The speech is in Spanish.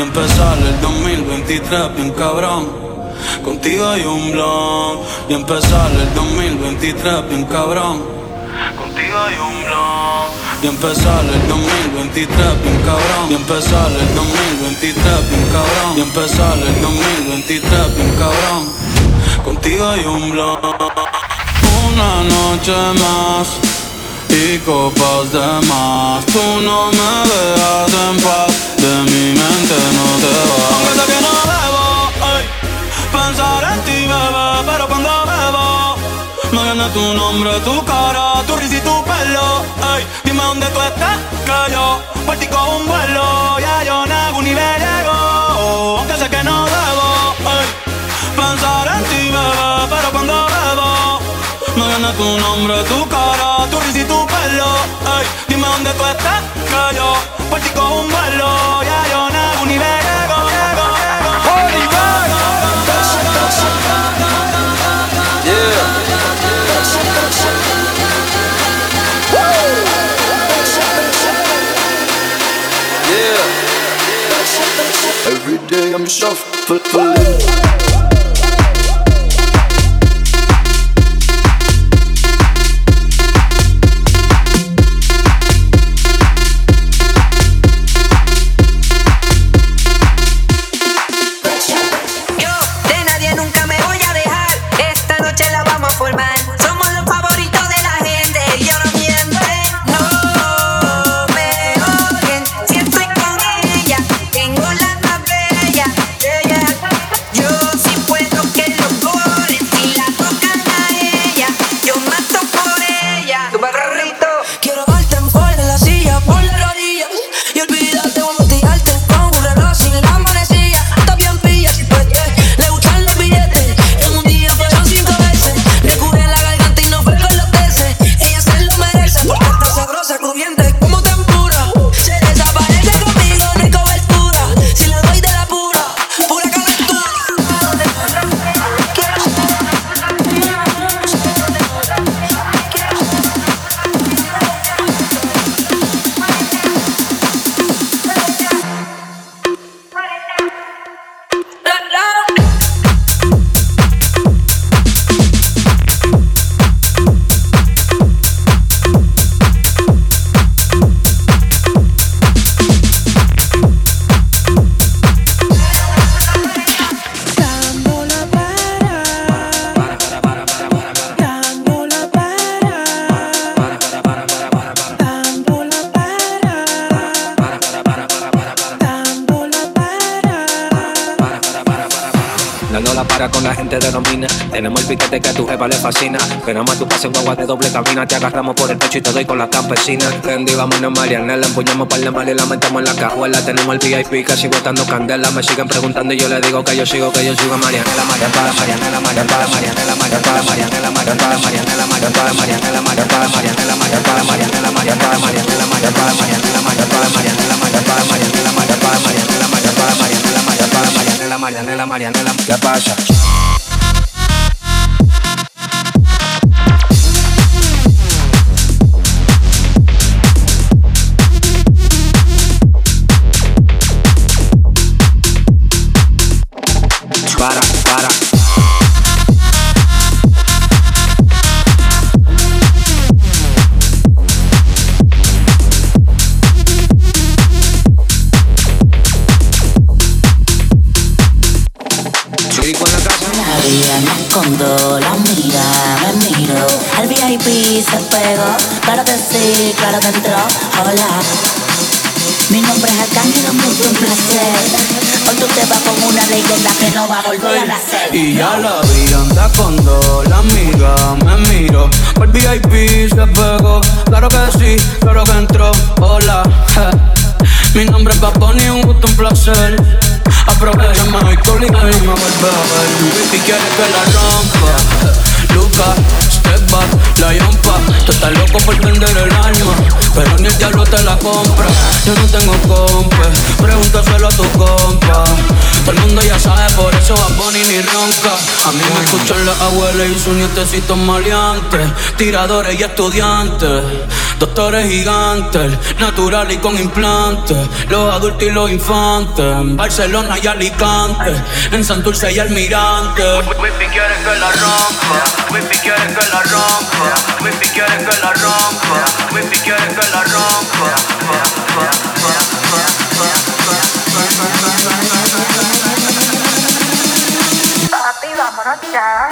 empezar el 2023 bien cabrón. Contigo hay un blog. Y empezar el 2023 bien cabrón. Contigo hay un blog. Y empezar el 2023 bien cabrón. Y empezar el 2023 bien cabrón. Y empezar el 2023 bien cabrón. Contigo hay un blog. Una noche más y copas de más. Tú no me dejas en paz, de mi mente no te va. Aunque sé que no debo ay, pensar en ti, bebé, pero cuando bebo me viene tu nombre, tu cara, tu risa y tu pelo. Ay, dime dónde tú estás, que yo por ti con un vuelo. Ya yo no ni le llego, aunque sé que no debo ay, pensar en ti, bebé, pero cuando bebo me viene tu nombre, tu cara, tu risa. Dónde tú estás, yo por ti un vuelo. Ya yo. Every day I'm shuffling. La gente de domina. Tenemos el piquete que a tu jefa le fascina. Esperamos a tu pase en guagua de doble cabina. Te agarramos por el pecho y te doy con la campesina. Randy, vámonos Marianela. Empuñamos par de mal y la metemos en la cajuela. Tenemos el VIP casi botando candela. Me siguen preguntando y yo le digo que yo sigo, que yo sigo a Marianela, Marianela, Marianela, Marianela, Marianela, Marianela, Marianela, Marianela, Marianela, Marianela, Marianela, Marianela, Marianela, Marianela, Marianela, Marianela, ¿qué pasa? Para, para. Al VIP se pegó, claro que sí, claro que entró. Hola, mi nombre es Arcángel, mucho un placer. Hoy tú te vas con una leyenda que no va a volver a nacer. Y ya la vi, anda con dos, la amiga me miro. Por VIP se pegó, claro que sí, claro que entró. Hola, mi nombre es Paponi, un gusto, un placer. Aprovechame hoy con y me vuelve a ver. VIP quiere que la rompa. Luca, la yompa. Tú estás loco por vender el alma, pero ni el diablo te la compra. Yo no tengo compa, pregúntaselo a tu compa. Todo el mundo ya sabe, por eso va Bonnie ni ronca. A mí me escuchan las abuelas y sus nietecitos maleantes, tiradores y estudiantes. Doctores gigantes, natural y con implantes. Los adultos y los infantes. En Barcelona y Alicante. En Santurce y Almirante. Pues Wifi quiere que la rompa. Pues Wifi quiere que la rompa. Pues Wifi quiere que la rompa. Wifi quiere que la rompa. Papi, vámonos ya.